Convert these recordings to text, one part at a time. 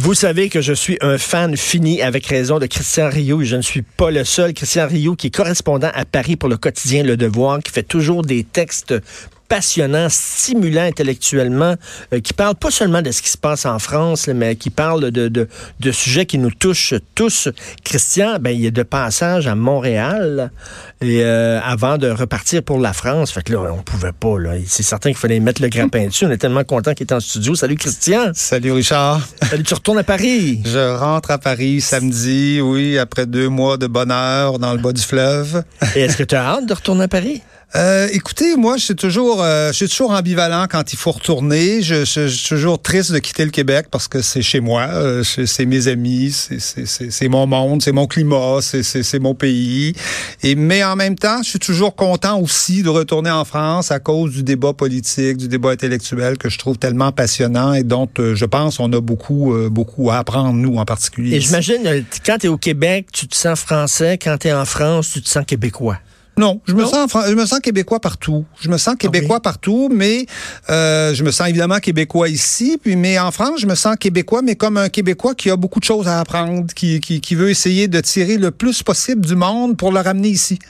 Vous savez que je suis un fan fini avec raison de Christian Rio et je ne suis pas le seul. Christian Rio qui est correspondant à Paris pour le quotidien Le Devoir, qui fait toujours des textes passionnant, stimulant intellectuellement, euh, qui parle pas seulement de ce qui se passe en France, mais qui parle de, de, de, sujets qui nous touchent tous. Christian, ben, il est de passage à Montréal et euh, avant de repartir pour la France. Fait que là, on pouvait pas. Là. C'est certain qu'il fallait mettre le grappin dessus. On est tellement content qu'il est en studio. Salut Christian. Salut Richard. Salut, tu retournes à Paris. Je rentre à Paris samedi, oui, après deux mois de bonheur dans le bas du fleuve. Et est-ce que tu as hâte de retourner à Paris? Euh, écoutez, moi, je suis toujours, euh, je suis toujours ambivalent quand il faut retourner. Je, je, je, suis toujours triste de quitter le Québec parce que c'est chez moi, euh, c'est mes amis, c'est mon monde, c'est mon climat, c'est mon pays. Et mais en même temps, je suis toujours content aussi de retourner en France à cause du débat politique, du débat intellectuel que je trouve tellement passionnant et dont euh, je pense on a beaucoup, euh, beaucoup à apprendre nous en particulier. Et j'imagine quand tu es au Québec, tu te sens français. Quand tu es en France, tu te sens québécois. Non, je me sens je me sens québécois partout. Je me sens québécois partout, mais euh, je me sens évidemment québécois ici. Puis, mais en France, je me sens québécois, mais comme un québécois qui a beaucoup de choses à apprendre, qui, qui, qui veut essayer de tirer le plus possible du monde pour le ramener ici,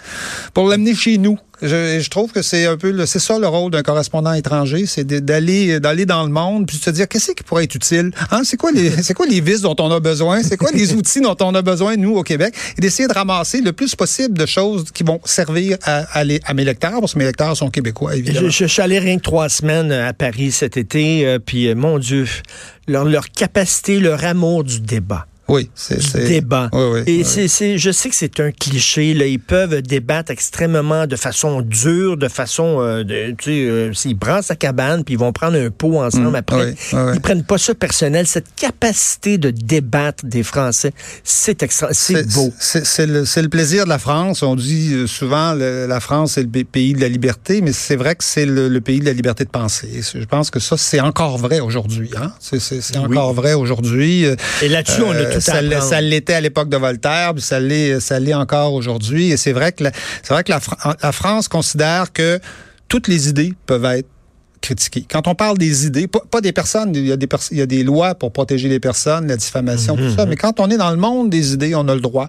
pour l'amener chez nous. Je, je, trouve que c'est un peu c'est ça le rôle d'un correspondant étranger, c'est d'aller d'aller dans le monde puis de se dire qu'est-ce qui pourrait être utile? Hein, c'est quoi les c'est quoi les vis dont on a besoin, c'est quoi les outils dont on a besoin nous au Québec? Et d'essayer de ramasser le plus possible de choses qui vont servir à, à, les, à mes lecteurs parce que mes lecteurs sont québécois évidemment. Je, je, suis allé rien que trois semaines à Paris cet été euh, puis euh, mon Dieu leur, leur capacité, leur amour du débat. Oui, c'est débat. Oui, oui, et oui. c'est, je sais que c'est un cliché. Là, ils peuvent débattre extrêmement de façon dure, de façon, euh, de, tu sais, euh, s'ils brassent sa cabane puis ils vont prendre un pot ensemble Mmh, après, ils prennent pas ça personnel. Cette capacité de débattre des Français, c'est extra, c'est beau. C'est le, le, plaisir de la France. On dit euh, souvent le, la France c'est le pays de la liberté, mais c'est vrai que c'est le, le, pays de la liberté de penser. Je pense que ça c'est encore vrai aujourd'hui. Hein? C'est encore vrai aujourd'hui. Et là-dessus, on a tout ça, ça l'était à l'époque de Voltaire, puis ça l'est, encore aujourd'hui. Et c'est vrai que la, vrai que la, la France considère que toutes les idées peuvent être critiquées. Quand on parle des idées, pas, pas des personnes, il y, a des il y a des lois pour protéger les personnes, la diffamation, tout ça, mais quand on est dans le monde des idées, on a le droit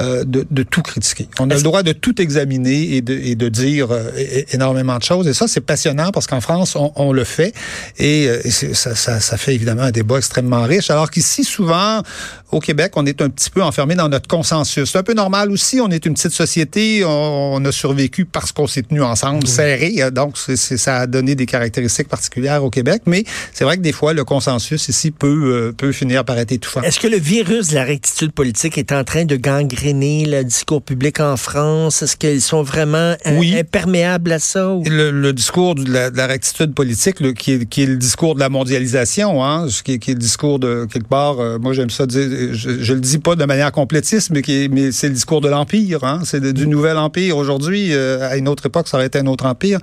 euh, de, de, tout critiquer. On a le droit de tout examiner et de, et de dire euh, énormément de choses. Et ça, c'est passionnant parce qu'en France, on, on, le fait. Et, euh, et ça, ça, ça, fait évidemment un débat extrêmement riche. Alors qu'ici, souvent, au Québec, on est un petit peu enfermé dans notre consensus. C'est un peu normal aussi. On est une petite société. On, a survécu parce qu'on s'est tenu ensemble, serré. Donc, c est, c est, ça a donné des caractéristiques particulières au Québec. Mais c'est vrai que des fois, le consensus ici peut, euh, peut finir par être étouffant. Est-ce que le virus de la rectitude politique est en train de gangréner le discours public en France? Est-ce qu'ils sont vraiment oui. imperméables à ça? Ou? Le, le, discours de la, de la rectitude politique, le, qui, est, qui, est, le discours de la mondialisation, hein, qui, est, qui, est, le discours de quelque part, euh, moi j'aime ça dire, je, je, le dis pas de manière complétiste, mais, qui mais c'est le discours de l'empire, hein, c'est du nouvel empire aujourd'hui. Euh, à une autre époque, ça aurait été un autre empire.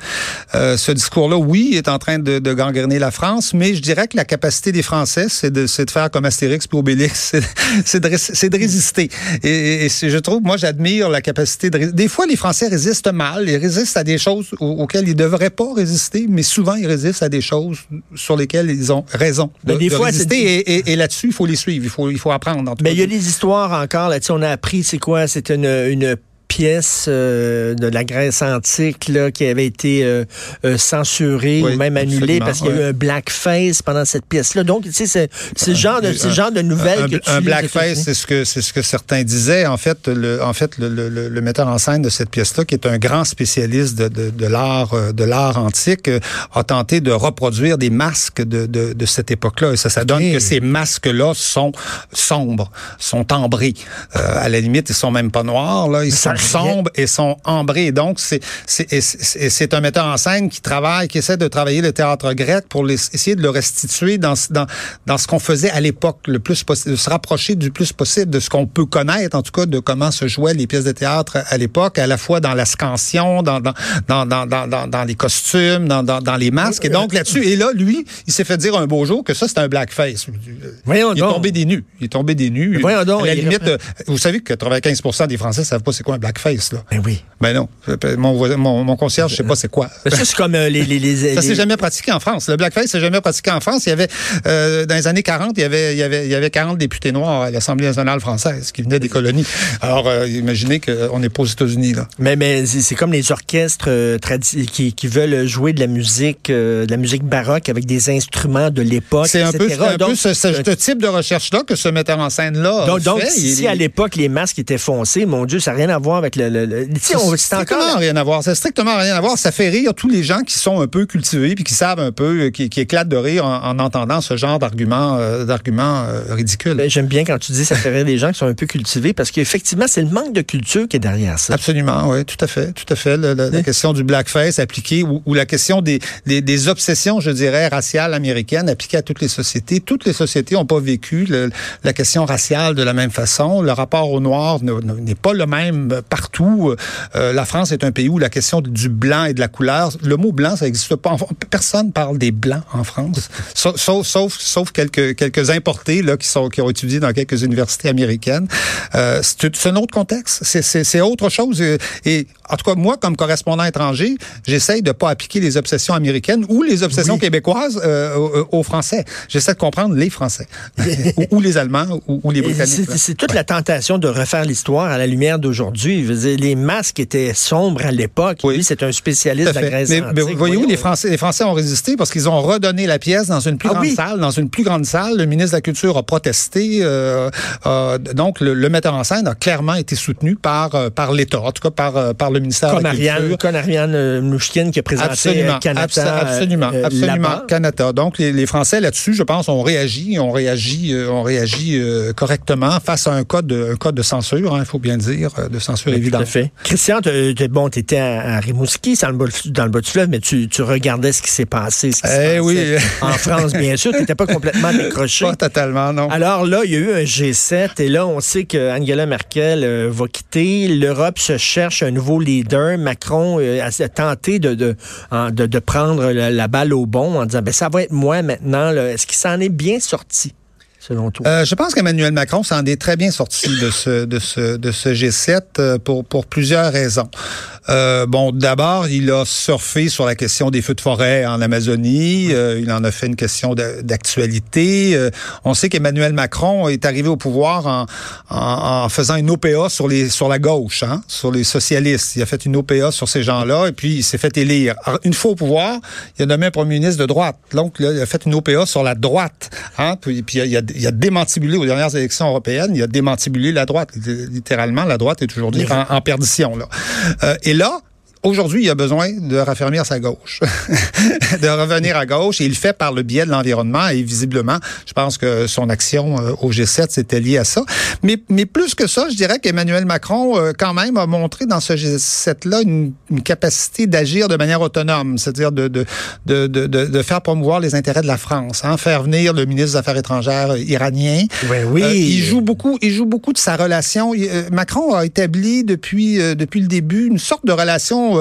Euh, ce discours-là, oui, est en train de, de, gangréner la France, mais je dirais que la capacité des Français, c'est de, de faire comme Astérix puis Obélix, c'est de, de, résister. Et, et je trouve, moi, j'admire la capacité de. Des fois, les Français résistent mal, ils résistent à des choses auxquelles ils ne devraient pas résister, mais souvent, ils résistent à des choses sur lesquelles ils ont raison de, mais des de fois, résister. Et, et, et là-dessus, il faut les suivre, il faut, il faut apprendre. En tout mais il y a des histoires encore là-dessus. On a appris, c'est quoi? C'est une, une pièce euh, de la Grèce antique là, qui avait été euh, euh, oui, ou même annulée parce qu'il y a eu un blackface pendant cette pièce-là. Donc, tu sais, c'est ce genre de ce genre de nouvelles un, que tu un blackface, c'est ce que c'est ce que certains disaient. En fait, le en fait le, le, le metteur en scène de cette pièce-là, qui est un grand spécialiste de, de, de l'art de l'art antique, a tenté de reproduire des masques de, de, de cette époque-là. Et ça, ça donne que ces masques-là sont sombres, sont ambrés. à la limite, ils sont même pas noirs. Là, ils sont sombres et sont ambrés. Donc, c'est c'est un metteur en scène qui travaille, qui essaie de travailler le théâtre grec pour les, essayer de le restituer dans, dans, dans ce qu'on faisait à l'époque, le plus possible, de se rapprocher du plus possible de ce qu'on peut connaître, en tout cas, de comment se jouaient les pièces de théâtre à l'époque, à la fois dans la scansion, dans, dans, dans, dans, dans, dans les costumes, dans, dans, dans les masques. Et donc, là-dessus, et là, lui, il s'est fait dire un beau jour que ça, c'est un blackface. Voyons il est donc. tombé des nus. Il est tombé des nus. Voyons donc. À la limite, vous savez que 95 des Français savent pas c'est quoi un blackface. Là. Ben oui. Ben non. Mon, mon, mon concierge, je sais pas c'est quoi. Ça, c'est comme euh, les, les, les, Ça s'est jamais pratiqué en France. Le blackface s'est jamais pratiqué en France. Il y avait, euh, dans les années 40, il y avait, il y avait, il y avait 40 députés noirs à l'Assemblée nationale française qui venaient des colonies. Alors, euh, imaginez qu'on n'est pas aux États-Unis, là. Mais, mais c'est comme les orchestres qui, qui veulent jouer de la musique, de la musique baroque avec des instruments de l'époque. C'est un peu, un peu ce, ce, ce, type de recherche-là que ce metteur en scène-là. Donc, donc fait. si Il- à l'époque les masques étaient foncés, mon Dieu, ça n'a rien à voir avec le. le, le- on- C'est encore. rien à voir. C'est strictement rien à voir. Ça fait rire tous les gens qui sont un peu cultivés puis qui savent un peu, euh, qui, qui éclatent de rire en, en entendant ce genre d'arguments, euh, d'arguments euh, ridicules. Ben, J'aime bien quand tu dis ça fait rire des gens qui sont un peu cultivés parce qu'effectivement, c'est le manque de culture qui est derrière ça. Absolument, oui, tout à fait, tout à fait. La question du blackface appliquée ou, ou la question des, des, des obsessions, je dirais, raciales américaines appliquées à toutes les sociétés. Toutes les sociétés n'ont pas vécu le- la question raciale de la même façon. Le rapport au noir ne- ne- n'est pas le même partout. Euh, la France est un pays où la question du blanc et de la couleur, le mot blanc, ça n'existe pas. Personne parle des blancs en France, sauf, sauf, sauf, quelques, quelques importés là, qui, sont, qui ont étudié dans quelques universités américaines. Euh, c'est un autre contexte. C'est- autre chose. Et, et en tout cas, moi, comme correspondant étranger, j'essaye de pas appliquer les obsessions américaines ou les obsessions Oui. québécoises euh, aux, aux Français. J'essaie de comprendre les Français ou, ou les Allemands ou, ou les Britanniques. C'est c'est toute la tentation de refaire l'histoire à la lumière d'aujourd'hui. Je veux dire, Les masques étaient sombres à l'époque. Oui. Lui, c'est un spécialiste de la. Grèce Mais, mais antique. voyez-vous, les Français, les Français ont résisté parce qu'ils ont redonné la pièce dans une plus Ah grande oui? salle. Dans une plus grande salle, le ministre de la Culture a protesté. euh, euh, donc, le, le metteur en scène a clairement été soutenu par euh, par l'État, en tout cas par par le ministère Comme de la Ariane, Culture. comme Ariane Mnouchkine qui a présenté Absolument, Canada. abso- absolument, absolument. Canada. Donc les, les Français là-dessus, je pense, ont réagi, ont réagi, ont réagi correctement face à un code, de, un code de censure, hein, il faut bien le dire, de censure Tout évidente. à fait. Christian, t'es- bon, tu étais à, à Rimouski, dans le, bas, dans le bas du fleuve, mais tu, tu regardais ce qui s'est passé. ce qui Eh oui. En France, bien sûr. Tu n'étais pas complètement décroché. Pas totalement, non. Alors là, il y a eu un G7 et là, on sait que Angela Merkel euh, va quitter. L'Europe se cherche un nouveau leader. Macron euh, a tenté de, de, en- de, de prendre la, la balle au bon en disant, ben, ça va être moi maintenant. Est-ce qu'il s'en est bien sorti, Euh, je pense qu'Emmanuel Macron s'en est très bien sorti de ce de ce de ce G7 euh, pour plusieurs raisons. Euh, bon, d'abord, il a surfé sur la question des feux de forêt en Amazonie. Euh, il en a fait une question d'actualité. Euh, on sait qu'Emmanuel Macron est arrivé au pouvoir en, en, en faisant une OPA sur les sur la gauche, hein, sur les socialistes. Il a fait une OPA sur ces gens-là et puis il s'est fait élire. Alors, une fois au pouvoir, il a nommé un premier ministre de droite. Donc là, il a fait une OPA sur la droite. Hein, puis, puis il, a, il a démantibulé aux dernières élections européennes. Il a démantibulé la droite. Littéralement, la droite est aujourd'hui en, en perdition. Là. Euh, et là, Aujourd'hui, il a besoin de raffermir sa gauche, de revenir à gauche, et il le fait par le biais de l'environnement. Et visiblement, je pense que son action euh, au G7 c'était lié à ça. Mais, mais plus que ça, je dirais qu'Emmanuel Macron, euh, quand même, a montré dans ce G7-là une, une capacité d'agir de manière autonome, c'est-à-dire de, de, de, de, faire promouvoir les intérêts de la France, hein, faire venir le ministre des Affaires étrangères iranien. Oui, oui. Euh, il joue beaucoup, il joue beaucoup de sa relation. Il, Macron a établi depuis depuis le début une sorte de relation,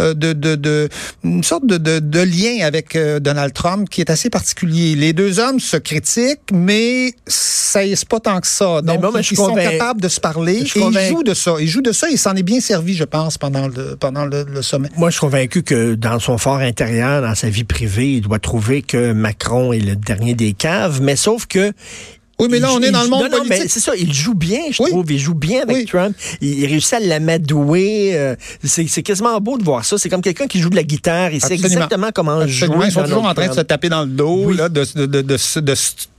euh, de, de, de une sorte de, de, de lien avec euh, Donald Trump qui est assez particulier. Les deux hommes se critiquent, mais ça est pas tant que ça. Donc ils sont capables de se parler Je et ils jouent de ça. Ils jouent de ça. Il s'en est bien servi, je pense, pendant le pendant le, le sommet. Moi, je suis convaincu que dans son fort intérieur, dans sa vie privée, il doit trouver que Macron est le dernier des caves, mais sauf que Oui, mais là, il- on est il- dans le monde non, non, mais politique. c'est ça, il joue bien, je Oui. trouve. Il joue bien avec Oui. Trump. Il, il réussit à l'amadouer. euh, c'est quasiment beau de voir ça. C'est comme quelqu'un qui joue de la guitare. Il sait exactement comment Absolument. jouer. Ils sont toujours en train de se taper dans le dos, Oui. là, de, de, de, de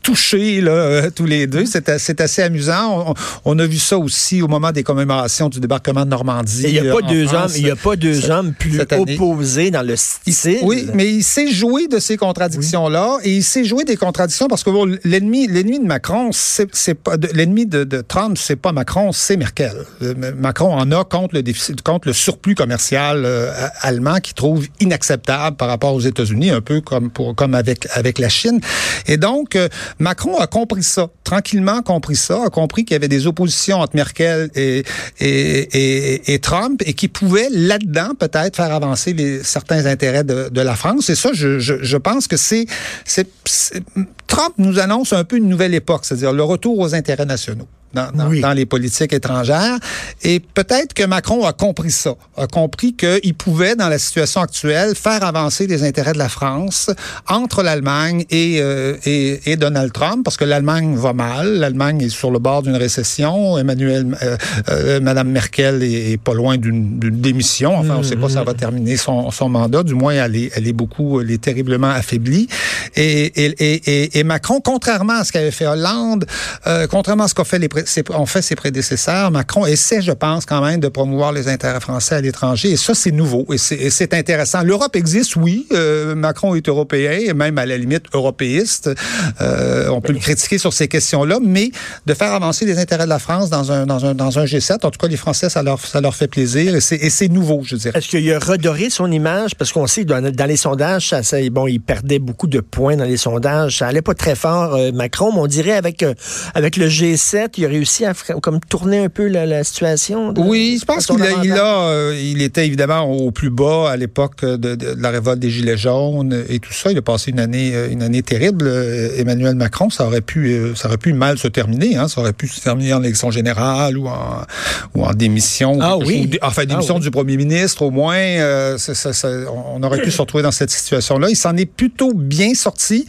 toucher là, euh, tous les deux. C'est a- assez amusant. On, on a vu ça aussi au moment des commémorations du débarquement de Normandie. Il n'y a euh, pas en deux hommes, il y a pas deux hommes plus opposés dans le style. Oui, mais il sait jouer de ces contradictions-là et il sait jouer des contradictions parce que bon, l'ennemi, l'ennemi de Macron, c'est pas l'ennemi de, de Trump, c'est pas Macron, c'est Merkel. Euh, Macron en a contre le déficit, contre le surplus commercial euh, allemand qu'il trouve inacceptable par rapport aux États-Unis, un peu comme pour comme avec avec la Chine. Et donc euh, Macron a compris ça, tranquillement compris ça, a compris qu'il y avait des oppositions entre Merkel et Trump et qui pouvait là-dedans peut-être faire avancer certains intérêts de, la France. Et ça, je, pense que c'est- Trump nous annonce un peu une nouvelle époque, c'est-à-dire le retour aux intérêts nationaux. Dans, dans, les politiques étrangères. Et peut-être que Macron a compris ça, a compris qu'il pouvait, dans la situation actuelle, faire avancer les intérêts de la France entre l'Allemagne et, euh, et, et, Donald Trump, parce que l'Allemagne va mal, l'Allemagne est sur le bord d'une récession, Emmanuel, euh, euh, Madame Merkel est, pas loin d'une démission, enfin on ne sait pas si ça va mm-hmm. terminer son, son mandat, du moins elle est, elle est beaucoup, elle est terriblement affaiblie. Et, et, et Macron, contrairement à ce qu'avait fait Hollande, euh, contrairement à ce qu'ont fait, les, ont fait ses prédécesseurs, Macron essaie, je pense, quand même de promouvoir les intérêts français à l'étranger. Et ça, c'est nouveau et c'est intéressant. L'Europe existe, oui. Euh, Macron est européen même à la limite européiste. Euh, on peut le critiquer sur ces questions-là, mais de faire avancer les intérêts de la France dans un, dans un, dans un G7, en tout cas, les Français, ça leur, ça leur fait plaisir et c'est nouveau, je dirais. Est-ce qu'il a redoré son image? Parce qu'on sait, dans, les sondages, bon, il perdait beaucoup de points dans les sondages. Ça allait pas très fort, euh, Macron, mais on dirait avec, avec le G7, il a réussi à comme tourner un peu la, situation. oui, je pense qu'il a, il, a, euh, il était évidemment au plus bas à l'époque de, la révolte des Gilets jaunes et tout ça. Il a passé une année, une année terrible. Emmanuel Macron, ça aurait pu, ça aurait pu mal se terminer. Hein. Ça aurait pu se terminer en élection générale ou en, ou en démission. Ah oui. enfin, démission ah du premier ministre au moins. on aurait pu se retrouver dans cette situation-là. Il s'en est plutôt bien sorti.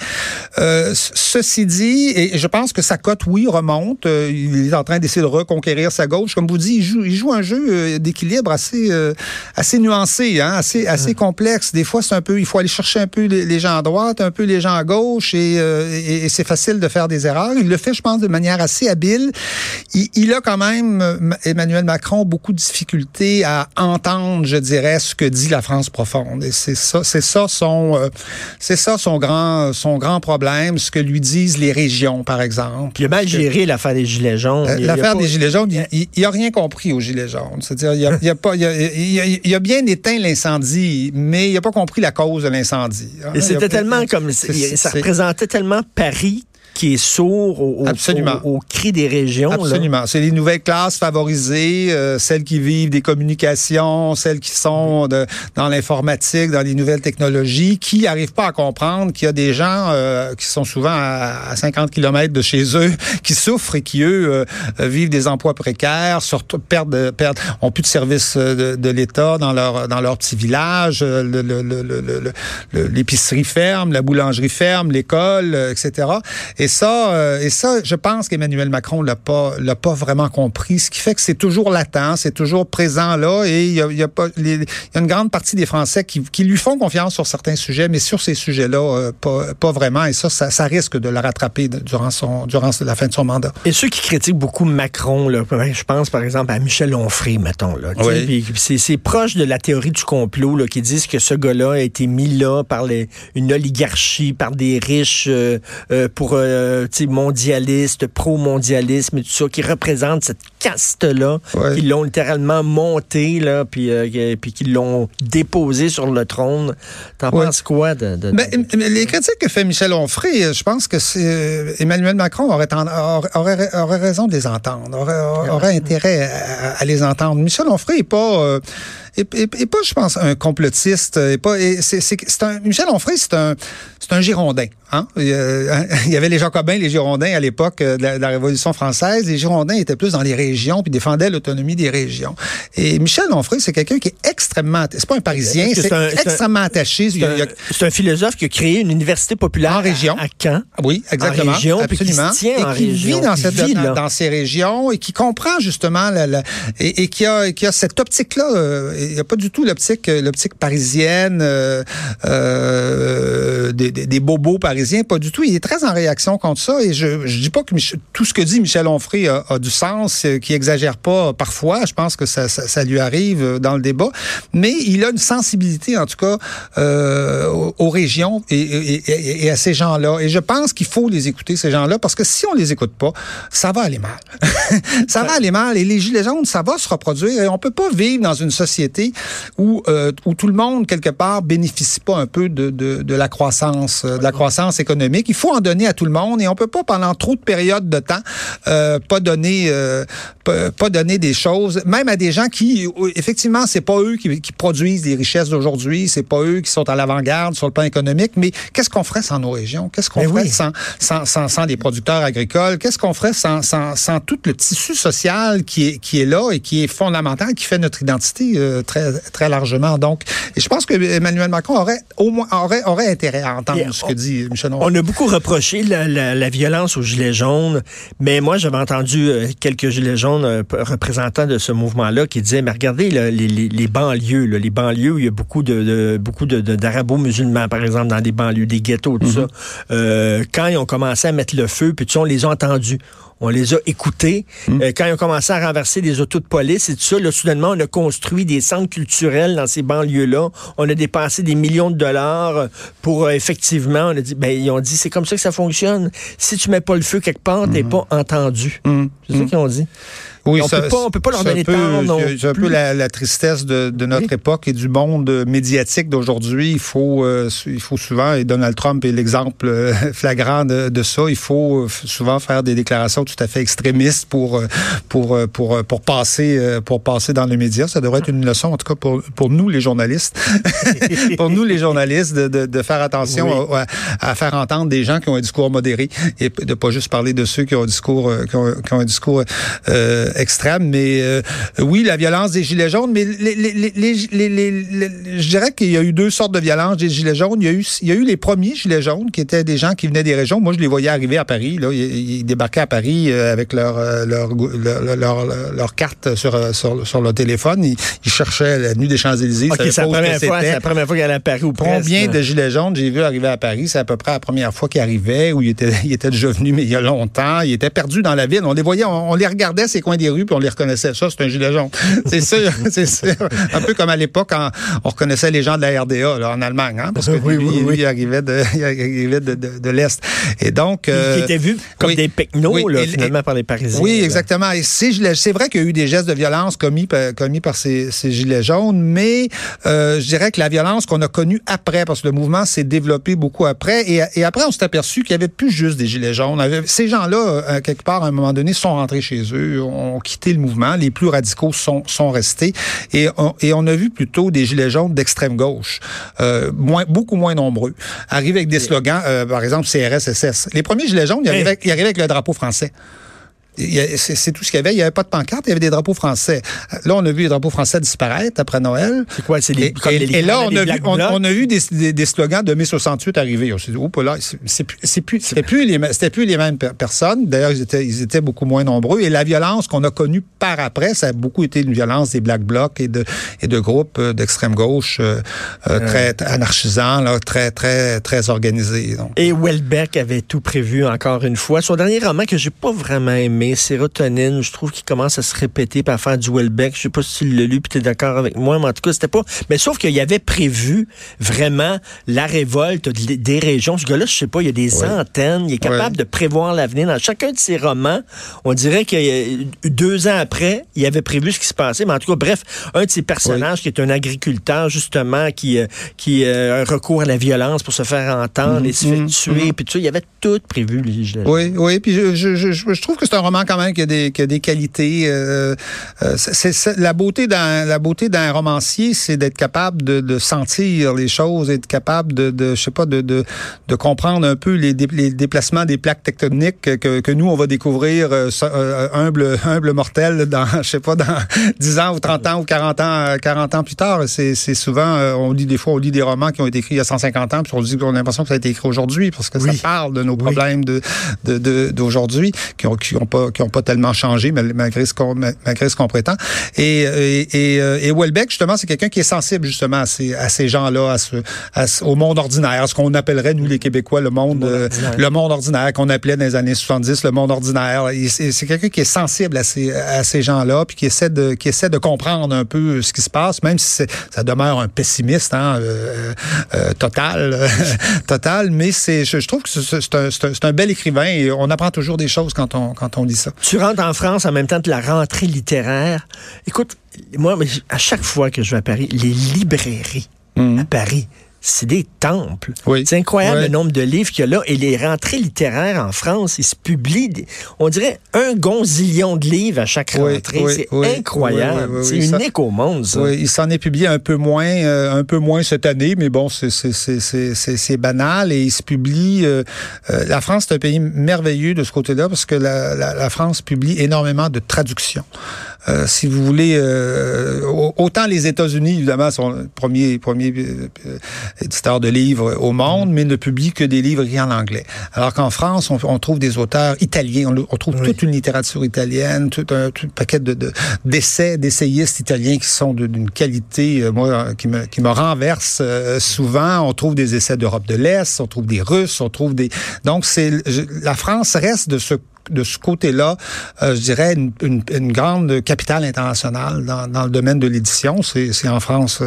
ceci dit, et je pense que sa cote, oui, remonte. Euh, il est en train d'essayer de reconquérir sa gauche. Comme vous dites, il joue, il joue un jeu euh, d'équilibre assez, euh, assez nuancé, hein, assez, assez complexe. Des fois, c'est un peu, il faut aller chercher un peu les, gens à droite, un peu les gens à gauche, et, et, c'est facile de faire des erreurs. Il le fait, je pense, de manière assez habile. Il, il, a quand même, Emmanuel Macron, beaucoup de difficultés à entendre, je dirais, ce que dit la France profonde. Et c'est ça, c'est ça son, c'est ça son grand, son grand problème, ce que lui disent les régions, par exemple. Il a mal géré l'affaire des Gilets jaunes. L'affaire des Gilets jaunes, il n'a rien compris aux Gilets jaunes. C'est-à-dire, il a, a, pas, il a, bien éteint l'incendie, mais il n'a pas compris la cause de l'incendie. Et c'était tellement comme, ça représentait tellement Paris qui est sourd au, au, cri des régions. Absolument. C'est les nouvelles classes favorisées, euh, celles qui vivent des communications, celles qui sont de, dans l'informatique, dans les nouvelles technologies, qui n'arrivent pas à comprendre qu'il y a des gens euh, qui sont souvent à, 50 km de chez eux, qui souffrent et qui, eux, euh, vivent des emplois précaires, surtout perdent, perdent, ont plus de services de, de l'État dans leur, dans leur petit village, l'épicerie ferme, la boulangerie ferme, l'école, etc. Et et ça, euh, et ça, je pense qu'Emmanuel Macron l'a pas, l'a pas vraiment compris. Ce qui fait que c'est toujours latent, c'est toujours présent là, et il y a, y a, pas, il y a une grande partie des Français qui, qui, lui font confiance sur certains sujets, mais sur ces sujets-là, euh, pas, pas, vraiment. Et ça, ça, ça, risque de le rattraper durant son, durant la fin de son mandat. Et ceux qui critiquent beaucoup Macron, là, je pense par exemple à Michel Onfray, mettons là. Oui. C'est proche de la théorie du complot là, qui disent que ce gars-là a été mis là par les, une oligarchie, par des riches euh, pour euh, mondialiste, pro-mondialisme et tout ça, qui représente cette caste-là, qui l'ont littéralement monté, là, puis, euh, puis qui l'ont déposé sur le trône. T'en penses quoi de, de, mais, les critiques que fait Michel Onfray, je pense que c'est euh, Emmanuel Macron aurait, aurait, aurait, raison de les entendre, aurait, aurait intérêt à, les entendre. Michel Onfray n'est pas et, pas, je pense, un complotiste. Et pas, c'est, un, Michel Onfray, c'est un, c'est un Girondin. Hein? Il y avait les Jacobins, les Girondins à l'époque de la, Révolution française. Les Girondins étaient plus dans les régions puis défendaient l'autonomie des régions. Et Michel Onfray, c'est quelqu'un qui est extrêmement, c'est pas un Parisien, c'est, extrêmement attaché. C'est un, philosophe qui a créé une université populaire en région. À, Caen. Oui, exactement. En région, absolument. Qui et qui vit, dans, cette, dans, ces régions et qui comprend justement la, et, et, qui a, qui a cette optique-là. Euh, il n'y a pas du tout l'optique euh, l'optique parisienne euh, euh, des, des, bobos parisiens, pas du tout. Il est très en réaction contre ça et je je dis pas que tout ce que dit Michel Onfray a, a du sens, qui exagère pas parfois. Je pense que ça, ça, ça, lui arrive dans le débat, mais il a une sensibilité en tout cas aux, aux, régions et, et, et, à ces gens-là. Et je pense qu'il faut les écouter ces gens-là parce que si on les écoute pas, ça va aller mal. ça va aller mal et les gilets jaunes, ça va se reproduire et on peut pas vivre dans une société société où, euh, où tout le monde, quelque part, bénéficie pas un peu de, de, de la croissance, de la croissance économique. Il faut en donner à tout le monde et on peut pas, pendant trop de périodes de temps, euh, pas donner, euh, pas, pas, donner des choses, même à des gens qui, effectivement, c'est pas eux qui, qui produisent les richesses d'aujourd'hui, c'est pas eux qui sont à l'avant-garde sur le plan économique, mais qu'est-ce qu'on ferait sans nos régions? Qu'est-ce qu'on ferait oui. sans, sans, sans, sans, des producteurs agricoles? Qu'est-ce qu'on ferait sans, sans, sans tout le tissu social qui est, qui est là et qui est fondamental, qui fait notre identité euh, très, très largement? Donc, et je pense que Emmanuel Macron aurait au moins aurait, aurait intérêt à entendre et ce on, que dit Michel On a beaucoup reproché la, la, la, violence aux Gilets jaunes, mais moi, j'avais entendu euh, quelques Gilets jaunes euh, représentants de ce mouvement-là qui disaient, mais regardez là, les, les, les, banlieues, là, les banlieues où il y a beaucoup de, de beaucoup de, d'arabo-musulmans, par exemple, dans des banlieues, des ghettos, tout mm -hmm. ça. Euh, quand ils ont commencé à mettre le feu, puis tu sais, on les a entendus on les a écoutés. Mmh. Euh, quand ils ont commencé à renverser des autos de police et tout ça, là, soudainement, on a construit des centres culturels dans ces banlieues-là. On a dépensé des millions de dollars pour, euh, effectivement, on a dit, ben, ils ont dit, c'est comme ça que ça fonctionne. Si tu mets pas le feu quelque part, t'es mmh. pas entendu. Mmh. C'est ça qu'ils ont dit. Oui, on ça, peut pas, on peut pas leur donner peu. C'est un peu la, la, tristesse de, de notre oui. époque et du monde médiatique d'aujourd'hui. Il faut, euh, il faut souvent, et Donald Trump est l'exemple euh, flagrant de, de, ça. Il faut souvent faire des déclarations tout à fait extrémistes pour euh, pour pour pour passer pour passer dans les médias. Ça devrait être une leçon, en tout cas pour pour nous les journalistes, pour nous les journalistes, de, de, de faire attention oui. à, à, faire entendre des gens qui ont un discours modéré et de pas juste parler de ceux qui ont un discours qui ont, qui ont un discours euh, extrême. Mais euh, oui, la violence des Gilets jaunes, mais les, les, les, je dirais qu'il y a eu deux sortes de violence des Gilets jaunes. Il y, a eu, il y a eu les premiers Gilets jaunes, qui étaient des gens qui venaient des régions. Moi, je les voyais arriver à Paris. Là. Ils, ils débarquaient à Paris avec leur, leur, leur, leur, leur carte sur, sur, sur le téléphone. Ils, ils, cherchaient la nuit des Champs-Élysées. Okay, c'est la, première fois, la première fois qu'ils allaient à Paris ou presque. Combien de Gilets jaunes j'ai vu arriver à Paris? C'est à peu près la première fois qu'ils arrivaient, où ils étaient, ils étaient déjà venus, mais il y a longtemps. Ils étaient perdus dans la ville. On les voyait, on, on les regardait, ces coins des rues, puis on les reconnaissait. Ça, c'est un gilet jaune. C'est sûr, c'est sûr. Un peu comme à l'époque, quand on reconnaissait les gens de la RDA là, en Allemagne, hein, parce que oui, lui, oui, oui. il arrivait de, il arrivait de, de, de l'Est. Et donc... Euh, qui étaient vus comme des pecnos, là, finalement, par les Parisiens. Oui, exactement. Et c'est vrai qu'il y a eu des gestes de violence commis, commis par ces, ces gilets jaunes, mais euh, je dirais que la violence qu'on a connue après, parce que le mouvement s'est développé beaucoup après, et, et après, on s'est aperçu qu'il y avait plus juste des gilets jaunes. Ces gens-là, euh, quelque part, à un moment donné, sont rentrés chez eux, ont quitté le mouvement. Les plus radicaux sont, sont restés. Et on, et on a vu plutôt des gilets jaunes d'extrême gauche, euh, moins, beaucoup moins nombreux, arriver avec des slogans, euh, par exemple CRSSS. Les premiers gilets jaunes, ils arrivaient, avec, ils arrivaient avec le drapeau français. C'est tout ce qu'il y avait. Il n'y avait pas de pancarte, il y avait des drapeaux français. Là, on a vu les drapeaux français disparaître après Noël. C'est quoi? C'est les, et, et, et, là, on a, vu, on, on, a vu des, des, des slogans de mai 68 arriver. On s'est dit, oh, là, c'est plus, c'était plus les, c'était plus les mêmes personnes. D'ailleurs, ils étaient, ils étaient beaucoup moins nombreux. Et la violence qu'on a connue par après, ça a beaucoup été une violence des Black Blocs et de, et de groupes d'extrême gauche euh, euh, très anarchisants, là, très, très, très organisés. Donc. Et Welbeck avait tout prévu encore une fois. Son dernier roman que j'ai pas vraiment aimé, sérotonine, je trouve qu'il commence à se répéter par faire du Welbeck. Je sais pas si tu l'as lu, puis tu es d'accord avec moi, mais en tout cas, c'était pas. Mais sauf qu'il y avait prévu vraiment la révolte des régions. Ce gars-là, je sais pas, il y a des ouais. antennes, il est capable ouais. de prévoir l'avenir. Dans chacun de ses romans, on dirait que deux ans après, il avait prévu ce qui se passait. Mais en tout cas, bref, un de ses personnages qui est un agriculteur, justement, qui, qui euh, recourt à la violence pour se faire entendre mmh, et se fait mmh, tuer, mmh. puis tout ça, il avait tout prévu, lui. Oui, oui, puis je, je, je, je trouve que c'est un roman quand même qui a des, qui a des qualités. Euh, euh, c'est, la beauté d'un la beauté d'un romancier, c'est d'être capable de, de, sentir les choses, être capable de, de je sais pas, de, de, de comprendre un peu les, les, déplacements des plaques tectoniques que, que nous on va découvrir euh, humble humble mortel dans je sais pas dans 10 ans ou 30 ans ou 40 ans 40 ans plus tard. C'est, c'est souvent on lit des fois on lit des romans qui ont été écrits il y a 150 ans puis on dit qu'on a l'impression que ça a été écrit aujourd'hui parce que oui. ça parle de nos problèmes de, d'aujourd'hui qui ont qui ont pas qui ont pas tellement changé malgré ce qu'on malgré ce qu'on prétend. Et, et, et, euh, et Welbeck justement c'est quelqu'un qui est sensible justement à ces, à ces gens-là, à ce, à ce, au monde ordinaire, ce qu'on appellerait nous les Québécois le monde, le monde ordinaire, monde ordinaire qu'on appelait dans les années 70 le monde ordinaire. C'est quelqu'un qui est sensible à ces, à ces gens-là puis qui essaie de qui essaie de comprendre un peu ce qui se passe, même si ça demeure un pessimiste hein, euh, euh, total, total. Mais c'est je, je, trouve que c'est un, un, un bel écrivain et on apprend toujours des choses quand on quand on ça. Tu rentres en France en même temps que la rentrée littéraire. Écoute, moi, à chaque fois que je vais à Paris, les librairies mmh. à Paris, c'est des temples. C'est incroyable le nombre de livres qu'il y a là. Et les rentrées littéraires en France, ils se publient, on dirait un gonzillion de livres à chaque rentrée. c'est incroyable. c'est unique au monde, ça. il s'en est publié un peu moins, euh, un peu moins cette année, mais bon, c'est banal et il se publie. Euh, euh, la France est un pays merveilleux de ce côté-là parce que la, la, France publie énormément de traductions. Si vous voulez, autant les États-Unis, évidemment, sont le premier, premier éditeur de livres au monde, mais ne publie que des livres écrits en anglais. Alors qu'en France, on, trouve des auteurs italiens, on, trouve toute une littérature italienne, tout un, paquet de, d'essais, d'essayistes italiens qui sont d'une qualité, euh, moi, qui me, qui me renverse euh, souvent. On trouve des essais d'Europe de l'Est, on trouve des Russes, on trouve des... Donc, c'est la France reste de ce de ce côté-là, euh, je dirais, une, une, une, grande capitale internationale dans, dans le domaine de l'édition. C'est en France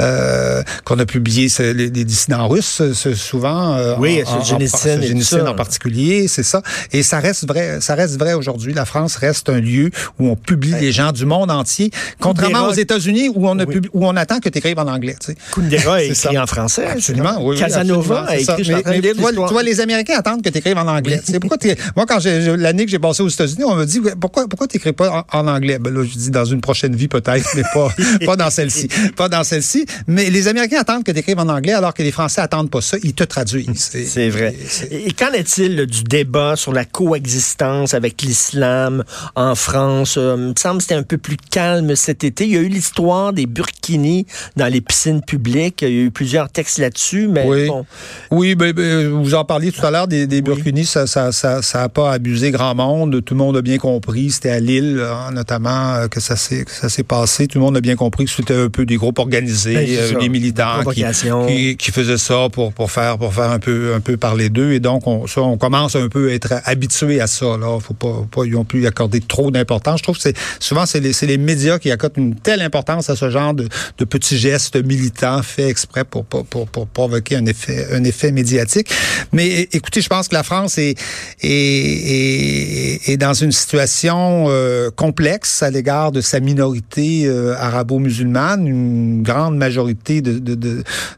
euh, qu'on a publié les, les, dissidents russes, souvent. Euh, oui, en, en, en particulier, c'est ça. Et ça reste vrai, ça reste vrai aujourd'hui. La France reste un lieu où on publie les gens du monde entier, contrairement aux États-Unis où on, où on attend que tu écrives en anglais. Tu sais. Kundera est écrit en français. Absolument, oui. Casanova a écrit, mais, tu, les Américains attendent que tu écrives en anglais. Pourquoi moi, quand j'ai l'année que j'ai passée aux États-Unis, on me dit pourquoi pourquoi t'écris pas en, anglais? Ben là, je dis dans une prochaine vie peut-être, mais pas pas dans celle-ci, pas dans celle-ci. Mais les Américains attendent que tu écrives en anglais, alors que les Français attendent pas ça. Ils te traduisent. C'est vrai. Et qu'en est-il du débat sur la coexistence avec l'islam en France? Euh, Il me semble que c'était un peu plus calme cet été. Il y a eu l'histoire des burkinis dans les piscines publiques. Il y a eu plusieurs textes là-dessus, mais oui. bon. Oui, ben, ben, vous en parliez tout à l'heure des, des burkinis, ça, ça, ça, ça a pas abusé grand monde. Tout le monde a bien compris. C'était à Lille, hein, notamment, euh, que ça s'est ça s'est passé. Tout le monde a bien compris que c'était un peu des groupes organisés, ben, euh, des militants qui, qui, faisaient ça pour pour faire pour faire un peu un peu parler d'eux. Et donc on ça, on commence un peu à être habitué à ça. Là, faut pas pas ils ont plus accorder trop d'importance. Je trouve que c'est souvent c'est les médias qui accordent une telle importance à ce genre de, de petits gestes militants faits exprès pour pour, pour, pour provoquer un effet un effet médiatique. Mais écoutez, je pense que la France est, est, est est, dans une situation euh, complexe à l'égard de sa minorité euh, arabo-musulmane. Une grande majorité de, de,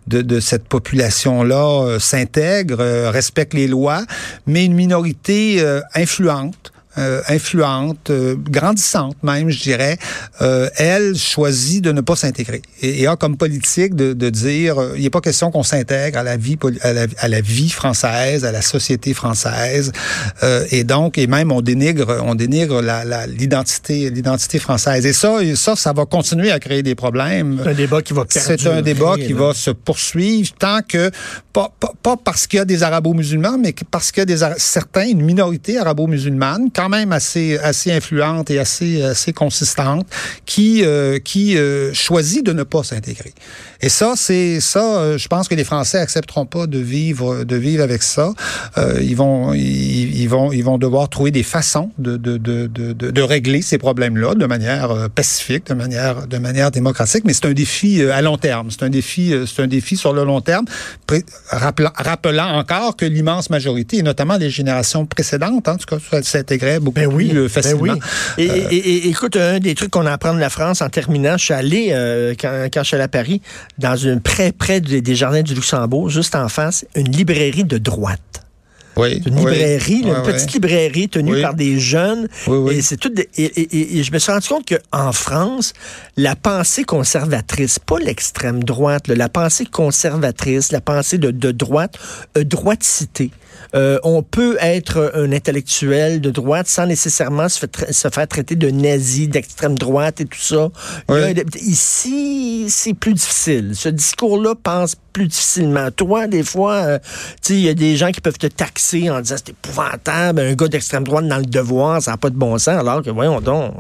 de, de, cette population-là euh, s'intègre, respecte les lois, mais une minorité influente euh, influente, euh, grandissante même, je dirais, euh, elle choisit de ne pas s'intégrer et, et, a comme politique de, de dire, il n'est pas question qu'on s'intègre à la vie à la, à la, vie française, à la société française, et donc et même on dénigre, on dénigre la l'identité l'identité française. Et ça, ça, ça va continuer à créer des problèmes. C'est un débat qui va C'est un débat qui va se poursuivre tant que pas, pas, pas parce qu'il y a des arabo-musulmans, mais parce qu'il y a des certains, une minorité arabo-musulmane quand même assez influente et assez assez consistante qui euh, qui euh, choisit de ne pas s'intégrer. Et ça c'est ça euh, je pense que les Français accepteront pas de vivre de vivre avec ça. ils vont ils, vont ils vont devoir trouver des façons de de de de, régler ces problèmes-là de manière pacifique, de manière de manière démocratique, mais c'est un défi à long terme, c'est un défi c'est un défi sur le long terme rappelant, encore que l'immense majorité et notamment les générations précédentes en tout cas beaucoup ben oui, plus euh, facilement. Et, et, écoute, un des trucs qu'on apprend de la France en terminant, je suis allé, euh, quand, quand, je suis allé à Paris, dans une près, près des, Jardins du Luxembourg, juste en face, une librairie de droite. Oui, une librairie, une petite librairie tenue par des jeunes. et c'est tout. Et, je me suis rendu compte qu'en France, la pensée conservatrice, pas l'extrême droite, la pensée conservatrice, la pensée de, de droite, euh, droiticité. Euh, on peut être un intellectuel de droite sans nécessairement se, faire traiter de nazi, d'extrême droite et tout ça. ici, c'est plus difficile. Ce discours-là pense plus difficilement. Toi, des fois, euh, il y a des gens qui peuvent te taxer en disant c'est épouvantable, un gars d'extrême droite dans le devoir, ça n'a pas de bon sens, alors que voyons donc.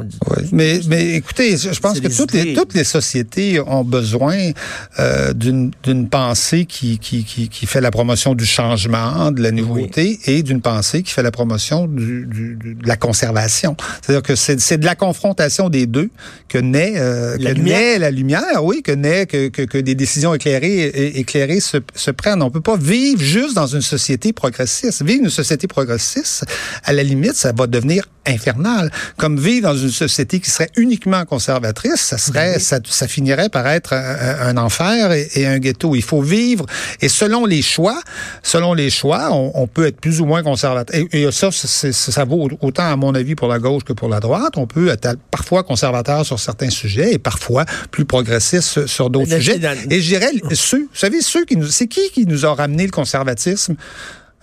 Mais, mais écoutez, je pense que toutes les, toutes les sociétés ont besoin euh, d'une pensée qui, qui, qui, qui, fait la promotion du changement, de la nouveauté, et d'une pensée qui fait la promotion du, du, de la conservation. C'est-à-dire que c'est de la confrontation des deux que naît, euh, la, que lumière. naît la lumière, oui, que naît que, que, que des décisions éclairées éclairés se, se prennent. On peut pas vivre juste dans une société progressiste. Vivre une société progressiste, à la limite, ça va devenir infernal. Comme vivre dans une société qui serait uniquement conservatrice, ça serait, ça, ça, finirait par être un, un enfer et, et, un ghetto. Il faut vivre et selon les choix, selon les choix, on, on peut être plus ou moins conservateur. Et, et ça, ça vaut autant à mon avis pour la gauche que pour la droite. On peut être parfois conservateur sur certains sujets et parfois plus progressiste sur d'autres sujets. Et je dirais ceux, vous savez, ceux qui nous, c'est qui qui nous a ramené le conservatisme?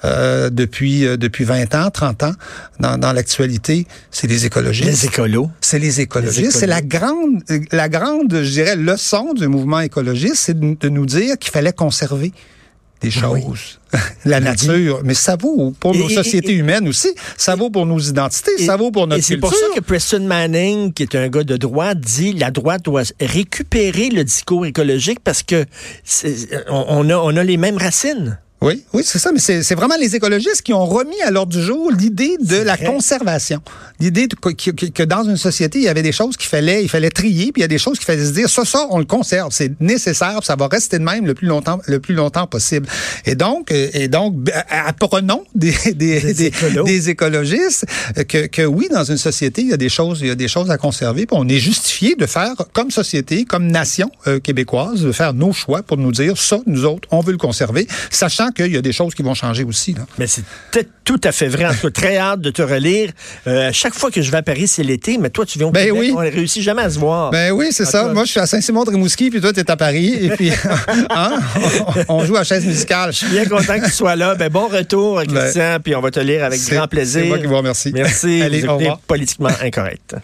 Euh, depuis euh, depuis 20 ans, 30 ans dans, dans l'actualité, c'est les écologistes. Les écolos. C'est les écologistes. C'est la grande la grande, je dirais, leçon du mouvement écologiste, c'est de, de nous dire qu'il fallait conserver des choses. Oui. la nature, mais ça vaut pour nos et, sociétés et, humaines aussi, ça vaut pour nos identités, ça vaut pour notre culture. Et c'est pour ça que Preston Manning, qui est un gars de droite, dit la droite doit récupérer le discours écologique parce que on a, on a les mêmes racines. Oui, oui, c'est ça, mais c'est vraiment les écologistes qui ont remis à l'ordre du jour l'idée de la vrai. conservation. L'idée que, que, que, dans une société, il y avait des choses qu'il fallait, il fallait trier, puis il y a des choses qu'il fallait se dire, ça, ça, on le conserve, c'est nécessaire, ça va rester de même le plus longtemps, le plus longtemps possible. Et donc, et donc, apprenons des, des, des, des, des écologistes que, que oui, dans une société, il y a des choses, il y a des choses à conserver, puis on est justifié de faire comme société, comme nation euh, québécoise, de faire nos choix pour nous dire, ça, nous autres, on veut le conserver, sachant qu'il y a des choses qui vont changer aussi. Là. Mais c'est tout à fait vrai. En tout cas, très hâte de te relire. Euh, chaque fois que je vais à Paris, c'est l'été, mais toi, tu viens au ben Québec, oui. on ne réussit jamais à se voir. Ben oui, c'est ça. Moi, je suis à Saint-Simon-de-Rimouski, puis toi, tu es à Paris. Et puis, hein? on, on, joue à chaise musicale. Je suis bien content que tu sois là. Ben, bon retour, Christian, ben, puis on va te lire avec grand plaisir. C'est moi qui vous remercie. Merci. Allez, vous au revoir. Politiquement incorrect.